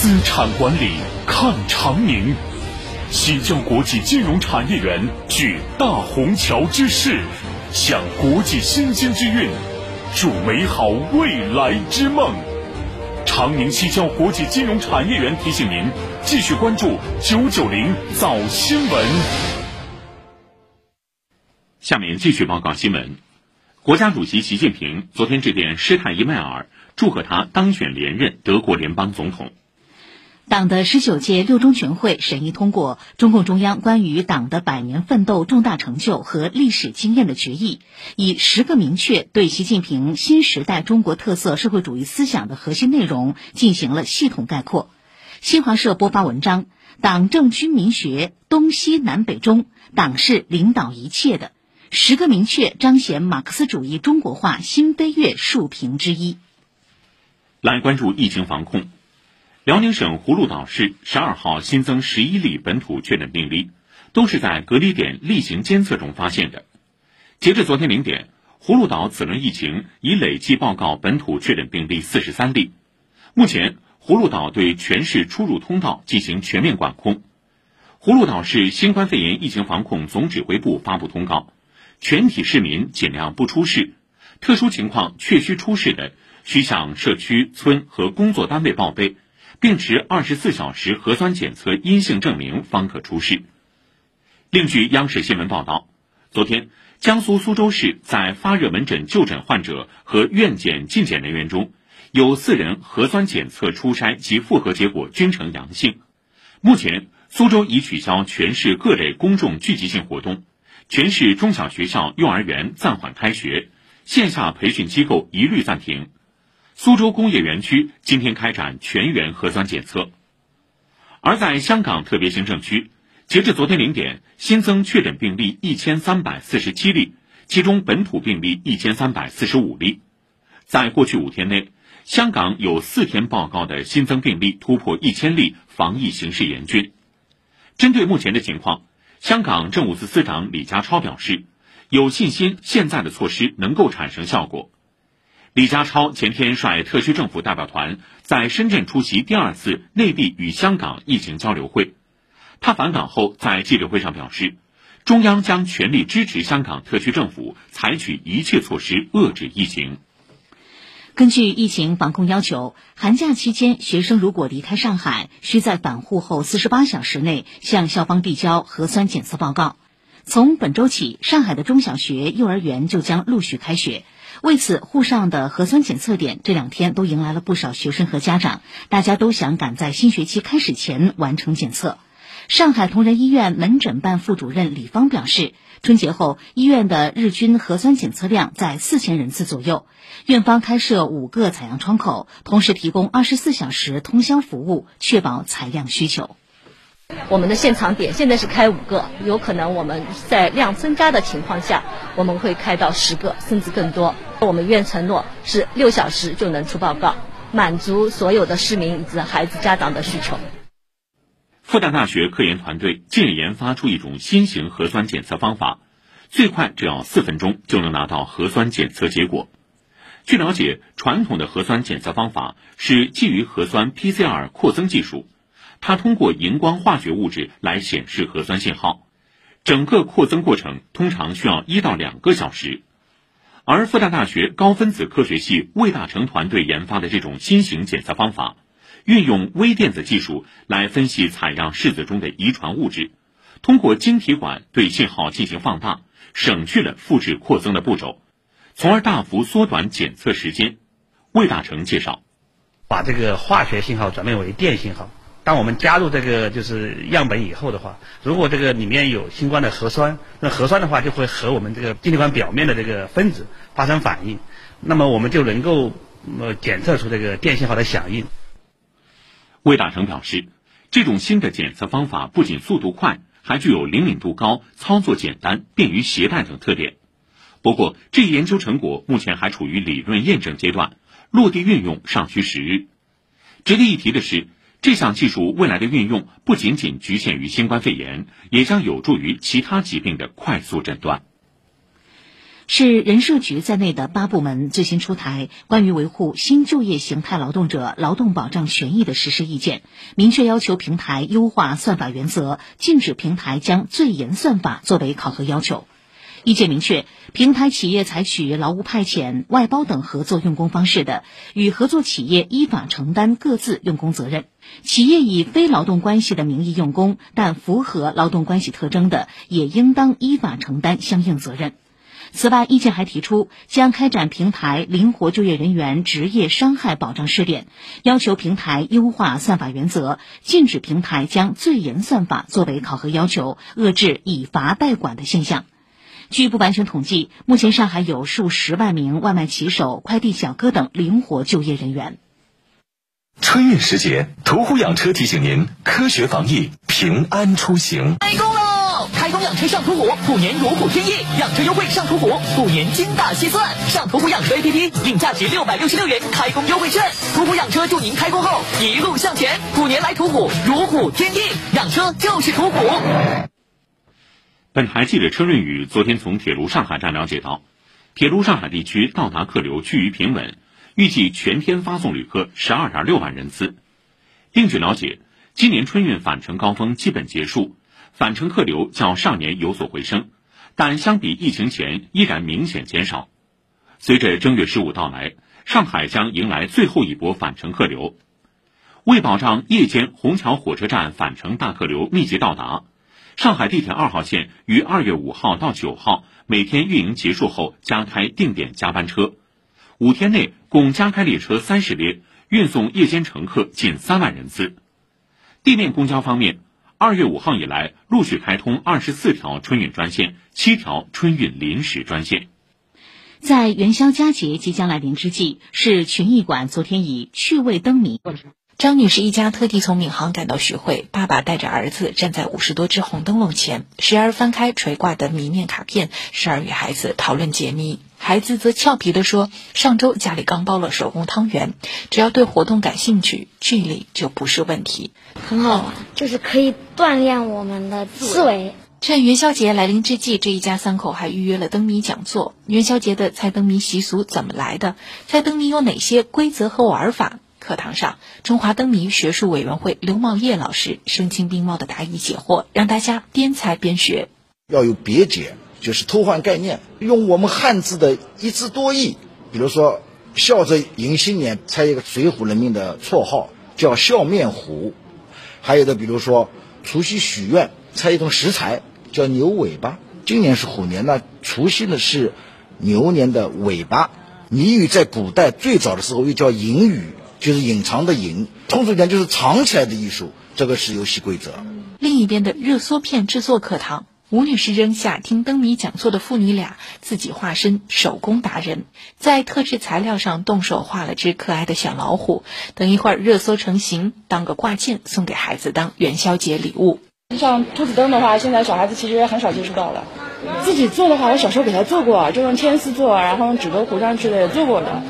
资产管理看长宁。西郊国际金融产业园聚大虹桥之势，享国际新兴之韵，筑美好未来之梦。长宁西郊国际金融产业园提醒您继续关注九九零早新闻。下面继续报告新闻。国家主席习近平昨天致电施泰因迈尔，祝贺他当选连任德国联邦总统。党的十九届六中全会审议通过中共中央关于党的百年奋斗重大成就和历史经验的决议，以十个明确对习近平新时代中国特色社会主义思想的核心内容进行了系统概括。新华社播发文章：党政军民学，东西南北中，党是领导一切的。十个明确彰显马克思主义中国化新飞跃竖屏之一。来关注疫情防控。辽宁省葫芦岛市十二号新增十一例本土确诊病例，都是在隔离点例行监测中发现的。截至昨天零点，葫芦岛此轮疫情已累计报告本土确诊病例四十三例。目前，葫芦岛对全市出入通道进行全面管控。葫芦岛市新冠肺炎疫情防控总指挥部发布通告，全体市民尽量不出市，特殊情况确需出示的，需向社区村和工作单位报备。并持二十四小时核酸检测阴性证明方可出示。另据央视新闻报道，昨天江苏苏州市在发热门诊就诊患者和院检进检人员中，有四人核酸检测初筛及复核结果均呈阳性。目前，苏州已取消全市各类公众聚集性活动，全市中小学校、幼儿园暂缓开学，线下培训机构一律暂停。苏州工业园区今天开展全员核酸检测，而在香港特别行政区，截至昨天零点，新增确诊病例一千三百四十七例，其中本土病例一千三百四十五例。在过去五天内，香港有四天报告的新增病例突破一千例，防疫形势严峻。针对目前的情况，香港政务司司长李家超表示，有信心现在的措施能够产生效果。李家超前天率特区政府代表团在深圳出席第二次内地与香港疫情交流会。他返港后在记者会上表示，中央将全力支持香港特区政府采取一切措施遏制疫情。根据疫情防控要求，寒假期间学生如果离开上海，需在返沪后四十八小时内向校方递交核酸检测报告。从本周起，上海的中小学、幼儿园就将陆续开学。为此，沪上的核酸检测点这两天都迎来了不少学生和家长，大家都想赶在新学期开始前完成检测。上海同仁医院门诊办副主任李芳表示，春节后医院的日均核酸检测量在四千人次左右，院方开设五个采样窗口，同时提供二十四小时通宵服务，确保采样需求。我们的现场点现在是开五个，有可能我们在量增加的情况下，我们会开到十个甚至更多。我们院承诺是六小时就能出报告，满足所有的市民以及孩子家长的需求。复旦大学科研团队近日研发出一种新型核酸检测方法，最快只要四分钟就能拿到核酸检测结果。据了解，传统的核酸检测方法是基于核酸 PCR 扩增技术。它通过荧光化学物质来显示核酸信号，整个扩增过程通常需要一到两个小时。而复旦大学高分子科学系魏大成团队研发的这种新型检测方法，运用微电子技术来分析采样拭子中的遗传物质，通过晶体管对信号进行放大，省去了复制扩增的步骤，从而大幅缩短检测时间。魏大成介绍，把这个化学信号转变为电信号。当我们加入这个就是样本以后的话，如果这个里面有新冠的核酸，那核酸的话就会和我们这个晶体管表面的这个分子发生反应，那么我们就能够呃检测出这个电信号的响应。魏大成表示，这种新的检测方法不仅速度快，还具有灵敏度高、操作简单、便于携带等特点。不过，这一研究成果目前还处于理论验证阶段，落地运用尚需时日。值得一提的是。这项技术未来的运用不仅仅局限于新冠肺炎，也将有助于其他疾病的快速诊断。是人社局在内的八部门最新出台关于维护新就业形态劳动者劳动保障权益的实施意见，明确要求平台优化算法原则，禁止平台将最严算法作为考核要求。意见明确，平台企业采取劳务派遣、外包等合作用工方式的，与合作企业依法承担各自用工责任；企业以非劳动关系的名义用工，但符合劳动关系特征的，也应当依法承担相应责任。此外，意见还提出，将开展平台灵活就业人员职业伤害保障试点，要求平台优化算法原则，禁止平台将最严算法作为考核要求，遏制以罚代管的现象。据不完全统计，目前上海有数十万名外卖骑手、快递小哥等灵活就业人员。春运时节，途虎养车提醒您：科学防疫，平安出行。开工喽！开工养车上途虎，虎年如虎添翼，养车优惠上途虎，虎年精打细算。上途虎养车 APP 领价值六百六十六元开工优惠券，途虎养车祝您开工后一路向前。虎年来途虎，如虎添翼，养车就是途虎。本台记者车润宇昨天从铁路上海站了解到，铁路上海地区到达客流趋于平稳，预计全天发送旅客十二点六万人次。另据了解，今年春运返程高峰基本结束，返程客流较上年有所回升，但相比疫情前依然明显减少。随着正月十五到来，上海将迎来最后一波返程客流。为保障夜间虹桥火车站返程大客流密集到达。上海地铁二号线于二月五号到九号每天运营结束后加开定点加班车，五天内共加开列车三十列，运送夜间乘客近三万人次。地面公交方面，二月五号以来陆续开通二十四条春运专线，七条春运临时专线。在元宵佳节即将来临之际，市群艺馆昨天以趣味灯谜。张女士一家特地从闵行赶到徐汇，爸爸带着儿子站在五十多只红灯笼前，时而翻开垂挂的谜面卡片，时而与孩子讨论解谜。孩子则俏皮地说：“上周家里刚包了手工汤圆，只要对活动感兴趣，距离就不是问题。”很好玩，就是可以锻炼我们的思维。趁元宵节来临之际，这一家三口还预约了灯谜讲座。元宵节的猜灯谜习俗怎么来的？猜灯谜有哪些规则和玩法？课堂上，中华灯谜学术委员会刘茂业老师声情并茂的答疑解惑，让大家边猜边学。要有别解，就是偷换概念，用我们汉字的一字多义。比如说，笑着迎新年，猜一个水浒人民的绰号叫笑面虎；还有的，比如说除夕许愿，猜一种食材叫牛尾巴。今年是虎年，那除夕呢是牛年的尾巴。谜语在古代最早的时候又叫隐语。就是隐藏的隐，通俗点就是藏起来的艺术。这个是游戏规则。另一边的热缩片制作课堂，吴女士扔下听灯谜讲座的父女俩，自己化身手工达人，在特制材料上动手画了只可爱的小老虎。等一会儿热缩成型，当个挂件送给孩子当元宵节礼物。像兔子灯的话，现在小孩子其实很少接触到了。自己做的话，我小时候给他做过，就用铅丝做，然后用纸头糊上去的也做过的。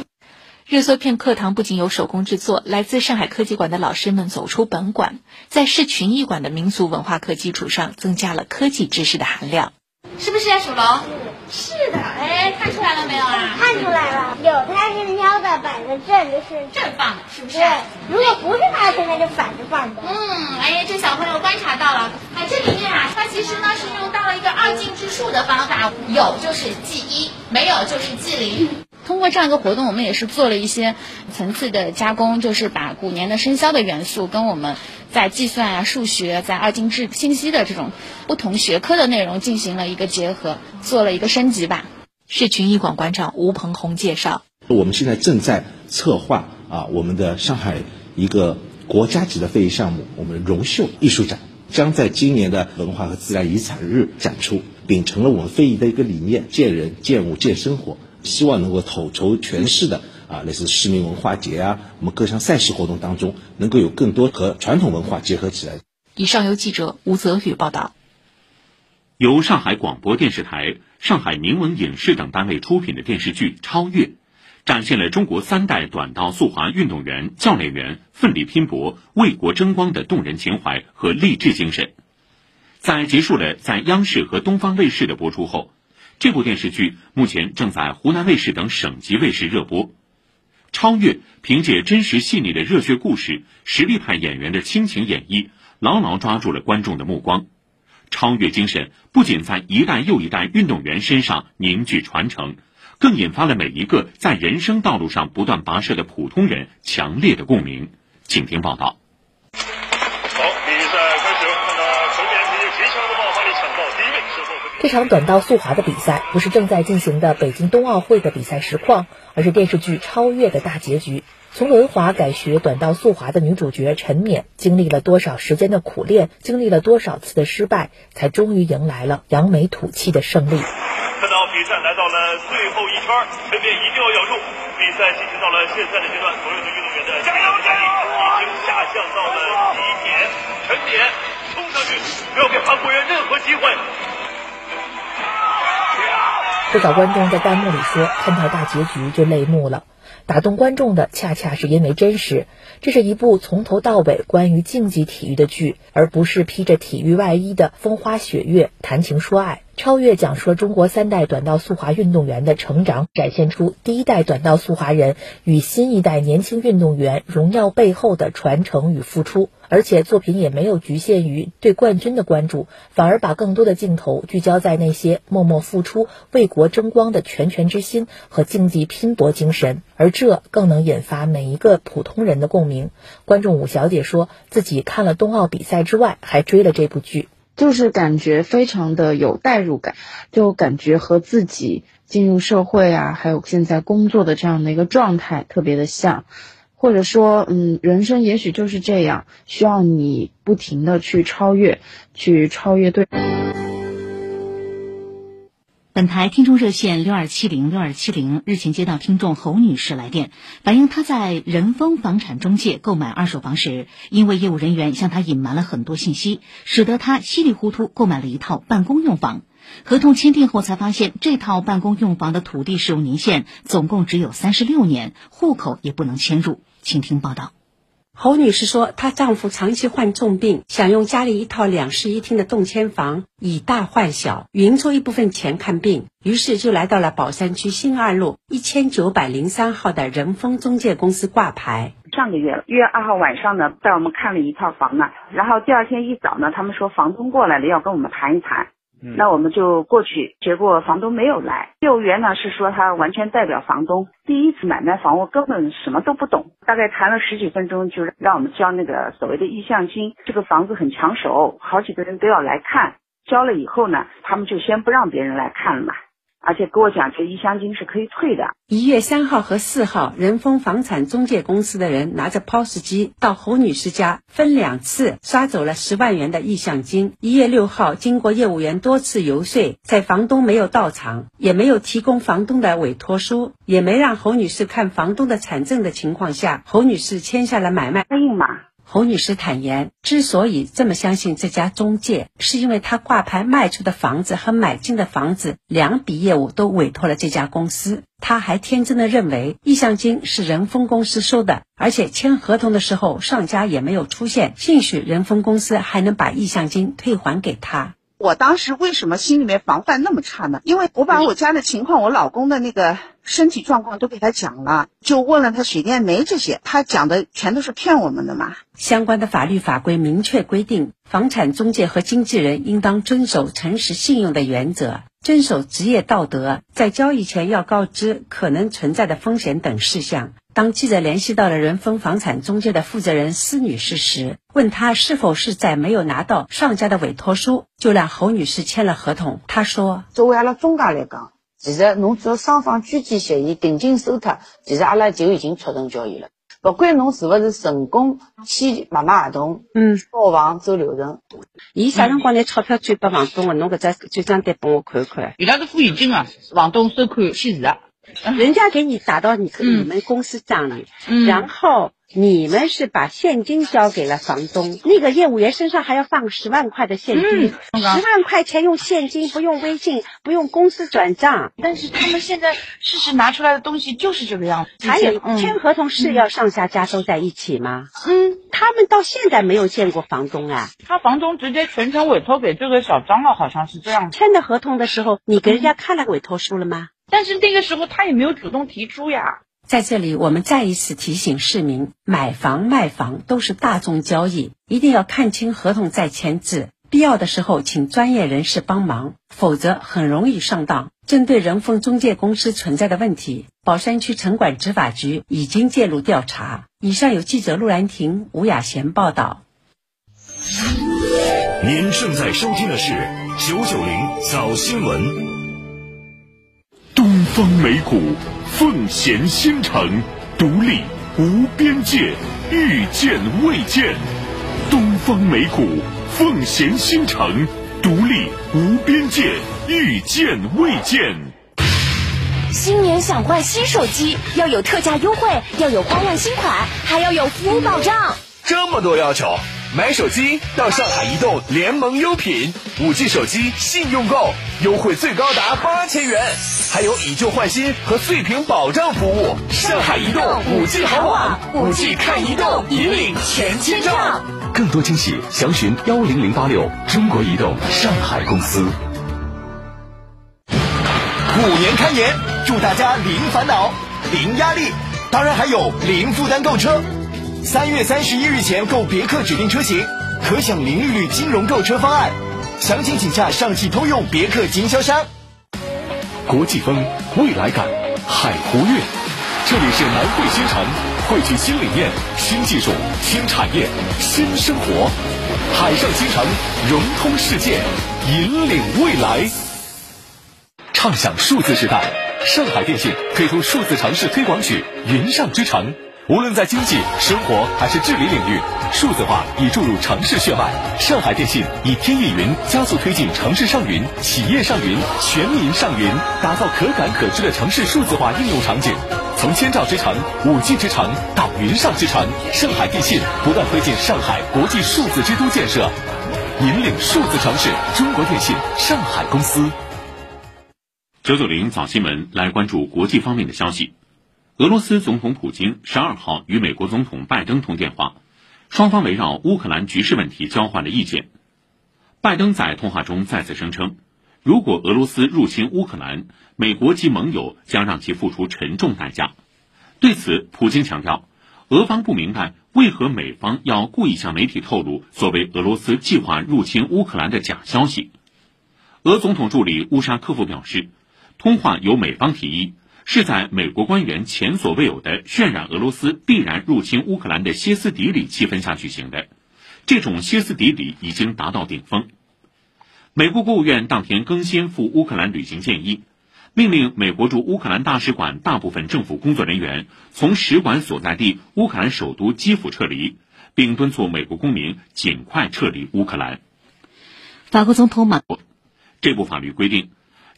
热缩片课堂不仅有手工制作，来自上海科技馆的老师们走出本馆，在市群艺馆的民俗文化课基础上，增加了科技知识的含量。是不是啊属龙？是的。哎，看出来了没有啊？看出来了，有它是喵的，摆着正就是正放的，是不是？对。如果不是它，现在就反着放的。嗯，哎，这小朋友观察到了。哎，这里面啊，它其实呢是用到了一个二进制数的方法，有就是记一，没有就是记零。通过这样一个活动，我们也是做了一些层次的加工，就是把古年的生肖的元素跟我们在计算啊、数学、在二进制信息的这种不同学科的内容进行了一个结合，做了一个升级吧。市群艺馆馆长吴鹏红介绍，我们现在正在策划啊，我们的上海一个国家级的非遗项目，我们荣绣艺术展将在今年的文化和自然遗产日展出，秉承了我们非遗的一个理念：见人、见物、见生活。希望能够统筹全市的啊，类似市民文化节啊，我们各项赛事活动当中，能够有更多和传统文化结合起来。以上由记者吴泽宇报道。由上海广播电视台、上海明文影视等单位出品的电视剧《超越》，展现了中国三代短道速滑运动员、教练员奋力拼搏、为国争光的动人情怀和励志精神。在结束了在央视和东方卫视的播出后。这部电视剧目前正在湖南卫视等省级卫视热播。超越凭借真实细腻的热血故事、实力派演员的倾情演绎，牢牢抓住了观众的目光。超越精神不仅在一代又一代运动员身上凝聚传承，更引发了每一个在人生道路上不断跋涉的普通人强烈的共鸣。请听报道。这场短道速滑的比赛不是正在进行的北京冬奥会的比赛实况，而是电视剧《超越》的大结局。从轮滑改学短道速滑的女主角陈冕，经历了多少时间的苦练，经历了多少次的失败，才终于迎来了扬眉吐气的胜利。看到比赛来到了最后一圈，陈冕一定要咬住。比赛进行到了现在的阶段，所有的运动员的加油加油已经下降到了极点。陈冕冲上去，不要给韩国人任何机会。不少观众在弹幕里说，看到大结局就泪目了。打动观众的，恰恰是因为真实。这是一部从头到尾关于竞技体育的剧，而不是披着体育外衣的风花雪月谈情说爱。超越讲述了中国三代短道速滑运动员的成长，展现出第一代短道速滑人与新一代年轻运动员荣耀背后的传承与付出。而且作品也没有局限于对冠军的关注，反而把更多的镜头聚焦在那些默默付出、为国争光的拳拳之心和竞技拼搏精神，而这更能引发每一个普通人的共鸣。观众武小姐说自己看了冬奥比赛之外，还追了这部剧，就是感觉非常的有代入感，就感觉和自己进入社会啊，还有现在工作的这样的一个状态特别的像。或者说，嗯，人生也许就是这样，需要你不停的去超越，去超越对。本台听众热线六二七零六二七零日前接到听众侯女士来电，反映她在仁丰房产中介购买二手房时，因为业务人员向她隐瞒了很多信息，使得她稀里糊涂购买了一套办公用房。合同签订后才发现，这套办公用房的土地使用年限总共只有三十六年，户口也不能迁入。请听报道。侯女士说，她丈夫长期患重病，想用家里一套两室一厅的动迁房以大换小，匀出一部分钱看病，于是就来到了宝山区新二路一千九百零三号的仁丰中介公司挂牌。上个月一月二号晚上呢，带我们看了一套房呢，然后第二天一早呢，他们说房东过来了，要跟我们谈一谈。那我们就过去，结果房东没有来。业务员呢是说他完全代表房东，第一次买卖房屋根本什么都不懂。大概谈了十几分钟，就让我们交那个所谓的意向金。这个房子很抢手，好几个人都要来看。交了以后呢，他们就先不让别人来看了嘛。而且跟我讲，这意向金是可以退的。一月三号和四号，仁丰房产中介公司的人拿着 POS 机到侯女士家，分两次刷走了十万元的意向金。一月六号，经过业务员多次游说，在房东没有到场，也没有提供房东的委托书，也没让侯女士看房东的产证的情况下，侯女士签下了买卖。侯女士坦言，之所以这么相信这家中介，是因为她挂牌卖出的房子和买进的房子两笔业务都委托了这家公司。她还天真的认为意向金是仁丰公司收的，而且签合同的时候上家也没有出现，兴许仁丰公司还能把意向金退还给她。我当时为什么心里面防范那么差呢？因为我把我家的情况，我老公的那个身体状况都给他讲了，就问了他水电煤这些，他讲的全都是骗我们的嘛。相关的法律法规明确规定，房产中介和经纪人应当遵守诚实信用的原则，遵守职业道德，在交易前要告知可能存在的风险等事项。当记者联系到了仁丰房产中介的负责人施女士时，问她是否是在没有拿到上家的委托书，就让侯女士签了合同。她说：“作为阿拉中介来讲，其实侬只要双方居间协议定金收脱，其实阿拉就已经促成交易了。不管侬是不是成功签买卖合同，嗯，交房走流程，伊啥辰光拿钞票转拨房东的？侬搿只转账单帮我看看。伊拉是付现金啊，房东收款签字的。”人家给你打到你你们公司账里，然后你们是把现金交给了房东，那个业务员身上还要放十万块的现金，十万块钱用现金，不用微信，不用公司转账。但是他们现在事实拿出来的东西就是这个样子。还有签合同是要上下家都在一起吗？嗯，他他们到现在没有见过房东啊。他房东直接全权委托给这个小张了，好像是这样。签的合同的时候，你给人家看了委托书了吗？但是那个时候他也没有主动提出呀。在这里，我们再一次提醒市民：买房卖房都是大众交易，一定要看清合同再签字。必要的时候，请专业人士帮忙，否则很容易上当。针对仁丰中介公司存在的问题，宝山区城管执法局已经介入调查。以上由记者陆兰婷、吴雅贤报道。您正在收听的是九九零早新闻。东方美谷，奉贤新城，独立无边界，遇见未见。东方美谷。奉贤新城，独立无边界，遇见未见。新年想换新手机，要有特价优惠，要有花样新款，还要有服务保障。这么多要求，买手机到上海移动联盟优品，五 G 手机信用购，优惠最高达八千元，还有以旧换新和碎屏保障服务。上海移动五 G 好网，五 G 看移动，引领全千兆。更多惊喜，详询幺零零八六中国移动上海公司。虎年开年，祝大家零烦恼、零压力，当然还有零负担购车。三月三十一日前购别克指定车型，可享零利率金融购车方案。详情请洽上汽通用别克经销商。国际风，未来感，海湖悦，这里是南汇新城。汇聚新理念、新技术、新产业、新生活，海上新城融通世界，引领未来，畅享数字时代。上海电信推出数字城市推广曲《云上之城》，无论在经济、生活还是治理领域，数字化已注入城市血脉。上海电信以天翼云加速推进城市上云、企业上云、全民上云，打造可感可知的城市数字化应用场景。从千兆之城、五 G 之城到云上之城，上海电信不断推进上海国际数字之都建设，引领数字城市。中国电信上海公司。九九零早新闻来关注国际方面的消息。俄罗斯总统普京十二号与美国总统拜登通电话，双方围绕乌克兰局势问题交换了意见。拜登在通话中再次声称。如果俄罗斯入侵乌克兰，美国及盟友将让其付出沉重代价。对此，普京强调，俄方不明白为何美方要故意向媒体透露所谓俄罗斯计划入侵乌克兰的假消息。俄总统助理乌沙科夫表示，通话由美方提议，是在美国官员前所未有的渲染俄罗斯必然入侵乌克兰的歇斯底里气氛下举行的，这种歇斯底里已经达到顶峰。美国国务院当天更新赴乌克兰旅行建议，命令美国驻乌克兰大使馆大部分政府工作人员从使馆所在地乌克兰首都基辅撤离，并敦促美国公民尽快撤离乌克兰。法国总统马这部法律规定，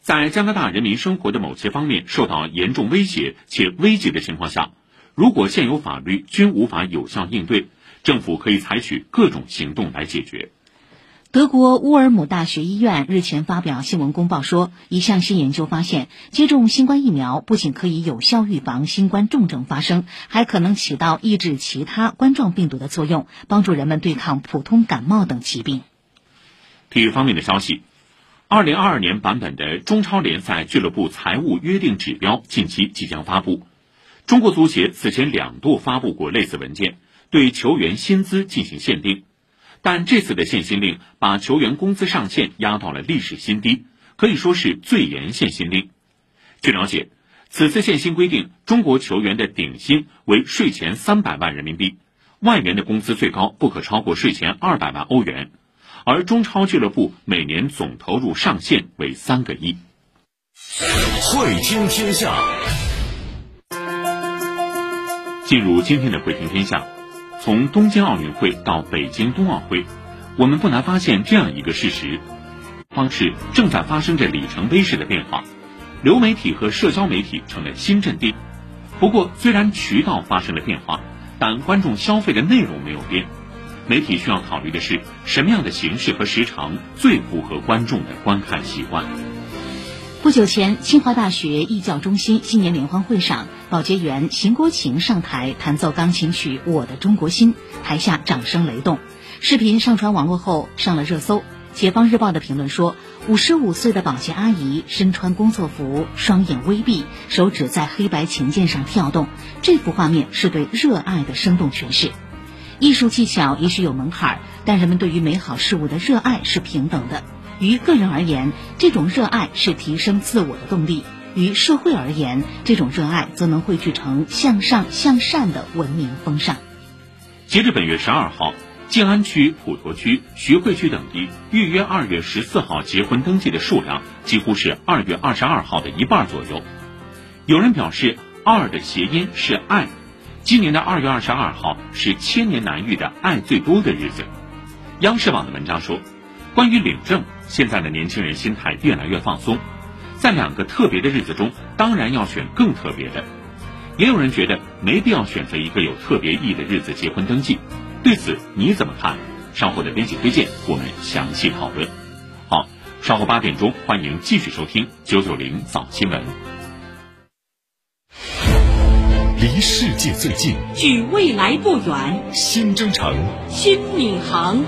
在加拿大人民生活的某些方面受到严重威胁且危急的情况下，如果现有法律均无法有效应对，政府可以采取各种行动来解决。德国乌尔姆大学医院日前发表新闻公报说，一项新研究发现，接种新冠疫苗不仅可以有效预防新冠重症发生，还可能起到抑制其他冠状病毒的作用，帮助人们对抗普通感冒等疾病。体育方面的消息，二零二二年版本的中超联赛俱乐部财务约定指标近期即将发布。中国足协此前两度发布过类似文件，对球员薪资进行限定。但这次的限薪令把球员工资上限压到了历史新低，可以说是最严限薪令。据了解，此次限薪规定，中国球员的顶薪为税前三百万人民币，外援的工资最高不可超过税前二百万欧元，而中超俱乐部每年总投入上限为三个亿。会听天下，进入今天的会听天下。从东京奥运会到北京冬奥会，我们不难发现这样一个事实：方式正在发生着里程碑式的变化。流媒体和社交媒体成了新阵地。不过，虽然渠道发生了变化，但观众消费的内容没有变。媒体需要考虑的是，什么样的形式和时长最符合观众的观看习惯？不久前，清华大学艺教中心新年联欢会上，保洁员邢国琴上台弹奏钢琴曲《我的中国心》，台下掌声雷动。视频上传网络后上了热搜。解放日报的评论说，五十五岁的保洁阿姨身穿工作服，双眼微闭，手指在黑白琴键上跳动。这幅画面是对热爱的生动诠释。艺术技巧也许有门槛，但人们对于美好事物的热爱是平等的。于个人而言，这种热爱是提升自我的动力；于社会而言，这种热爱则能汇聚成向上向善的文明风尚。截至本月十二号，静安区、普陀区、徐汇区等地预约二月十四号结婚登记的数量，几乎是二月二十二号的一半左右。有人表示，“二”的谐音是“爱”，今年的二月二十二号是千年难遇的爱最多的日子。央视网的文章说。关于领证，现在的年轻人心态越来越放松，在两个特别的日子中，当然要选更特别的。也有人觉得没必要选择一个有特别意义的日子结婚登记，对此你怎么看？稍后的编辑推荐，我们详细讨论。好，稍后八点钟，欢迎继续收听九九零早新闻。离世界最近，距未来不远，新征程，新闵行。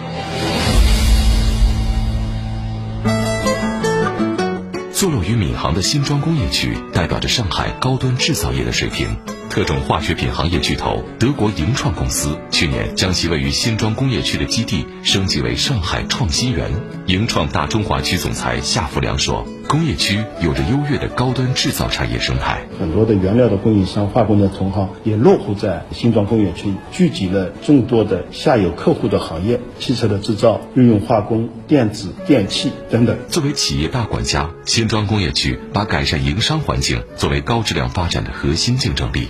坐落于闵行的新庄工业区，代表着上海高端制造业的水平。特种化学品行业巨头德国盈创公司去年将其位于新庄工业区的基地升级为上海创新园。盈创大中华区总裁夏福良说。工业区有着优越的高端制造产业生态，很多的原料的供应商、化工的同行也落户在新庄工业区，聚集了众多的下游客户的行业，汽车的制造、日用化工、电子、电器等等。作为企业大管家，新庄工业区把改善营商环境作为高质量发展的核心竞争力。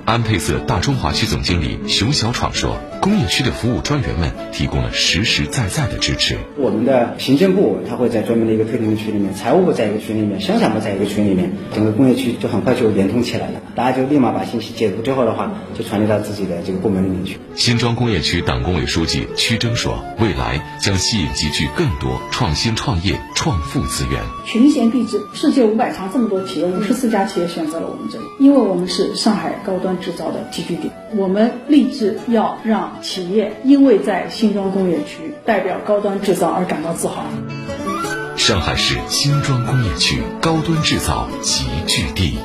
安配色大中华区总经理熊小闯说：“工业区的服务专员们提供了实实在在的支持。我们的行政部他会在专门的一个特定的区里面，财务部在一个群里面，生产部在一个群里面，整个工业区就很快就联通起来了。大家就立马把信息解读之后的话，就传递到自己的这个部门里面去。”新庄工业区党工委书记屈征说：“未来将吸引集聚更多创新创业创富资源。群贤毕至，世界五百强这么多企业，五十四家企业选择了我们这里，因为我们是上海高端。”制造的集聚地，我们立志要让企业因为在新庄工业区代表高端制造而感到自豪。上海市新庄工业区高端制造集聚地，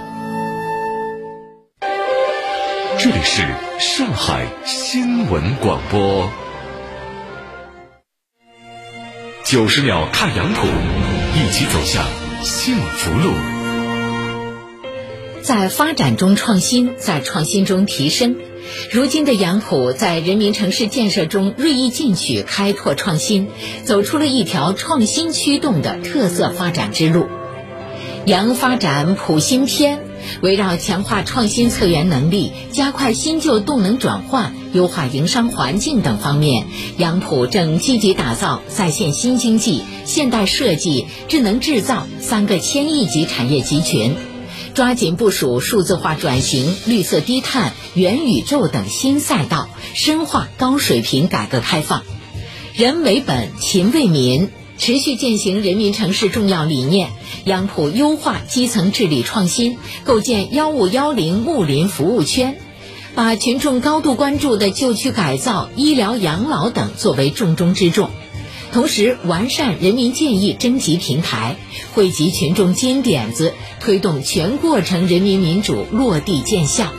这里是上海新闻广播。九十秒看杨浦，一起走向幸福路。在发展中创新，在创新中提升。如今的杨浦在人民城市建设中锐意进取、开拓创新，走出了一条创新驱动的特色发展之路。杨发展普新篇，围绕强化创新策源能力、加快新旧动能转换、优化营商环境等方面，杨浦正积极打造在线新经济、现代设计、智能制造三个千亿级产业集群。抓紧部署数字化转型、绿色低碳、元宇宙等新赛道，深化高水平改革开放。人为本，勤为民，持续践行人民城市重要理念。杨浦优化基层治理创新，构建“幺五幺零”睦邻服务圈，把群众高度关注的旧区改造、医疗养老等作为重中之重。同时，完善人民建议征集平台，汇集群众金点子，推动全过程人民民主落地见效。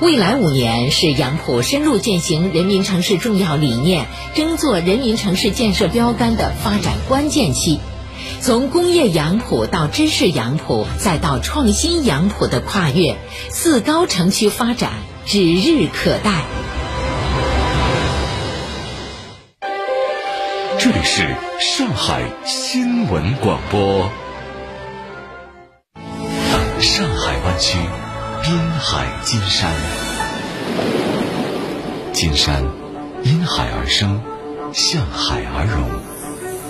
未来五年是杨浦深入践行人民城市重要理念、争做人民城市建设标杆的发展关键期。从工业杨浦到知识杨浦，再到创新杨浦的跨越，四高城区发展指日可待。这里是上海新闻广播。上海湾区滨海金山，金山因海而生，向海而融。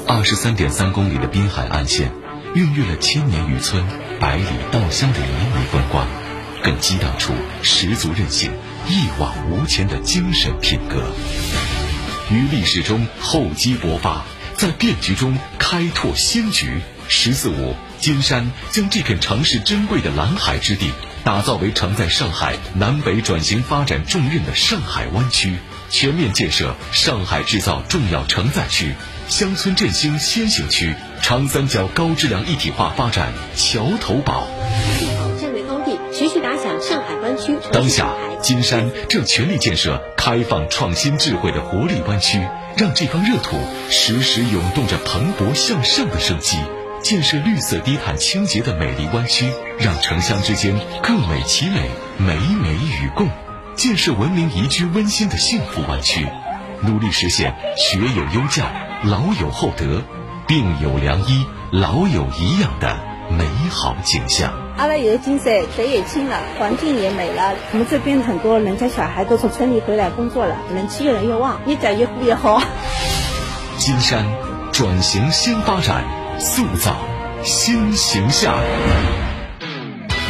二十三点三公里的滨海岸线，孕育了千年渔村、百里稻香的旖旎风光，更激荡出十足韧性、一往无前的精神品格。于历史中厚积薄发，在变局中开拓新局，十四五，金山将这片城市珍贵的蓝海之地打造为承载上海南北转型发展重任的上海湾区，全面建设上海制造重要承载区、乡村振兴先行区、长三角高质量一体化发展桥头堡。战略高地，持续打响上海。当下，金山正全力建设开放、创新、智慧的活力湾区，让这方热土时时涌动着蓬勃向上的生机。建设绿色低碳清洁的美丽湾区，让城乡之间各美其美，美美与共；建设文明宜居温馨的幸福湾区，努力实现学有优教、老有厚德、病有良医、老有颐养的美好景象。阿拉有金山，水也清了，环境也美了。我们这边很多人家小孩都从村里回来工作了，人气越来越旺，越长越富越好。金山转型新发展。塑造新形象。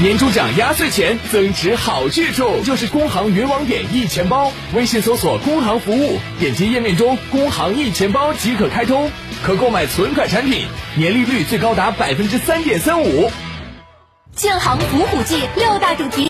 年终奖压岁钱增值好去处，就是工行云网点一钱包。微信搜索“工行服务”，点击页面中“工行一钱包”即可开通，可购买存款产品，年利率最高达百分之三点三五。建行伏虎记六大主题。